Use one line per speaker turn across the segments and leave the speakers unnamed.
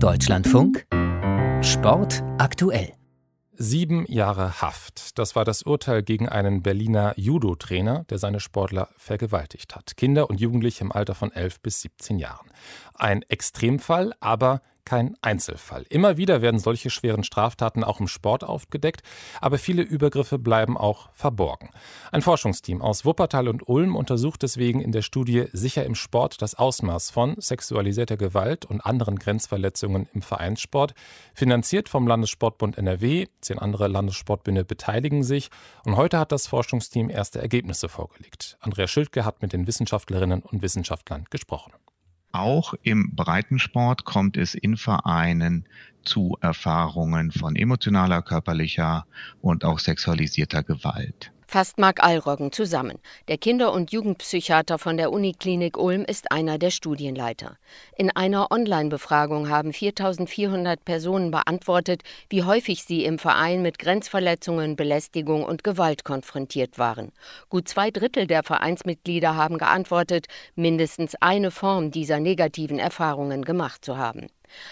Deutschlandfunk Sport aktuell.
Sieben Jahre Haft. Das war das Urteil gegen einen Berliner Judo-Trainer, der seine Sportler vergewaltigt hat. Kinder und Jugendliche im Alter von 11 bis 17 Jahren. Ein Extremfall, aber kein Einzelfall. Immer wieder werden solche schweren Straftaten auch im Sport aufgedeckt, aber viele Übergriffe bleiben auch verborgen. Ein Forschungsteam aus Wuppertal und Ulm untersucht deswegen in der Studie Sicher im Sport das Ausmaß von sexualisierter Gewalt und anderen Grenzverletzungen im Vereinssport. Finanziert vom Landessportbund NRW, zehn andere Landessportbünde beteiligen sich und heute hat das Forschungsteam erste Ergebnisse vorgelegt. Andrea Schildke hat mit den Wissenschaftlerinnen und Wissenschaftlern gesprochen.
Auch im Breitensport kommt es in Vereinen zu Erfahrungen von emotionaler, körperlicher und auch sexualisierter Gewalt
fasst Marc Allroggen zusammen. Der Kinder- und Jugendpsychiater von der Uniklinik Ulm ist einer der Studienleiter. In einer Online-Befragung haben 4400 Personen beantwortet, wie häufig sie im Verein mit Grenzverletzungen, Belästigung und Gewalt konfrontiert waren. Gut zwei Drittel der Vereinsmitglieder haben geantwortet, mindestens eine Form dieser negativen Erfahrungen gemacht zu haben.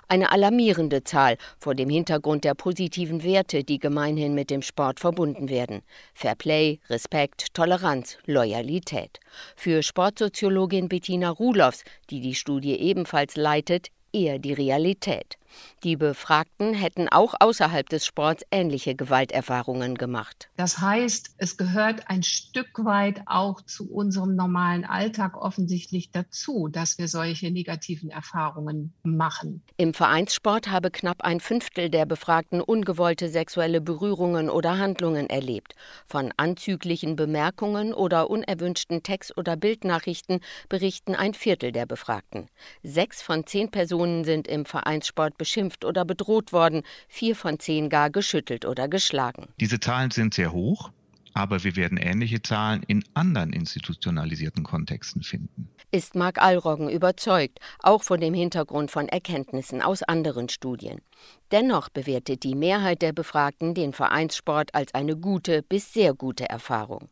Eine alarmierende Zahl vor dem Hintergrund der positiven Werte, die gemeinhin mit dem Sport verbunden werden. Fairplay, Respekt, Toleranz, Loyalität. Für Sportsoziologin Bettina Rulows, die die Studie ebenfalls leitet, eher die Realität. Die Befragten hätten auch außerhalb des Sports ähnliche Gewalterfahrungen gemacht.
Das heißt, es gehört ein Stück weit auch zu unserem normalen Alltag offensichtlich dazu, dass wir solche negativen Erfahrungen machen.
Im Vereinssport habe knapp ein Fünftel der Befragten ungewollte sexuelle Berührungen oder Handlungen erlebt. Von anzüglichen Bemerkungen oder unerwünschten Text- oder Bildnachrichten berichten ein Viertel der Befragten. Sechs von zehn Personen sind im Vereinssport beschimpft oder bedroht worden, vier von zehn gar geschüttelt oder geschlagen.
Diese Zahlen sind sehr hoch, aber wir werden ähnliche Zahlen in anderen institutionalisierten Kontexten finden.
Ist Marc Allroggen überzeugt, auch von dem Hintergrund von Erkenntnissen aus anderen Studien. Dennoch bewertet die Mehrheit der Befragten den Vereinssport als eine gute bis sehr gute Erfahrung.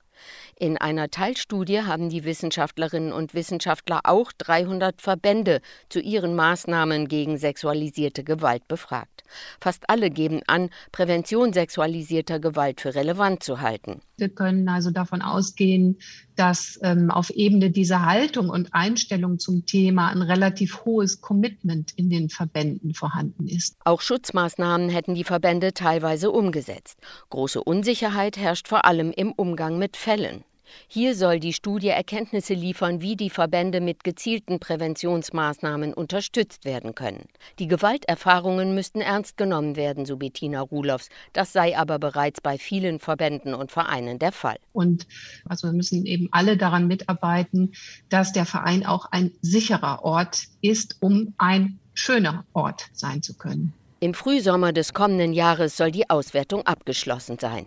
In einer Teilstudie haben die Wissenschaftlerinnen und Wissenschaftler auch 300 Verbände zu ihren Maßnahmen gegen sexualisierte Gewalt befragt. Fast alle geben an, Prävention sexualisierter Gewalt für relevant zu halten.
Wir können also davon ausgehen, dass ähm, auf Ebene dieser Haltung und Einstellung zum Thema ein relativ hohes Commitment in den Verbänden vorhanden ist.
Auch Schutzmaßnahmen hätten die Verbände teilweise umgesetzt. Große Unsicherheit herrscht vor allem im Umgang mit Fällen. Hier soll die Studie Erkenntnisse liefern, wie die Verbände mit gezielten Präventionsmaßnahmen unterstützt werden können. Die Gewalterfahrungen müssten ernst genommen werden, so Bettina Rulows. Das sei aber bereits bei vielen Verbänden und Vereinen der Fall.
Und also wir müssen eben alle daran mitarbeiten, dass der Verein auch ein sicherer Ort ist, um ein schöner Ort sein zu können.
Im Frühsommer des kommenden Jahres soll die Auswertung abgeschlossen sein.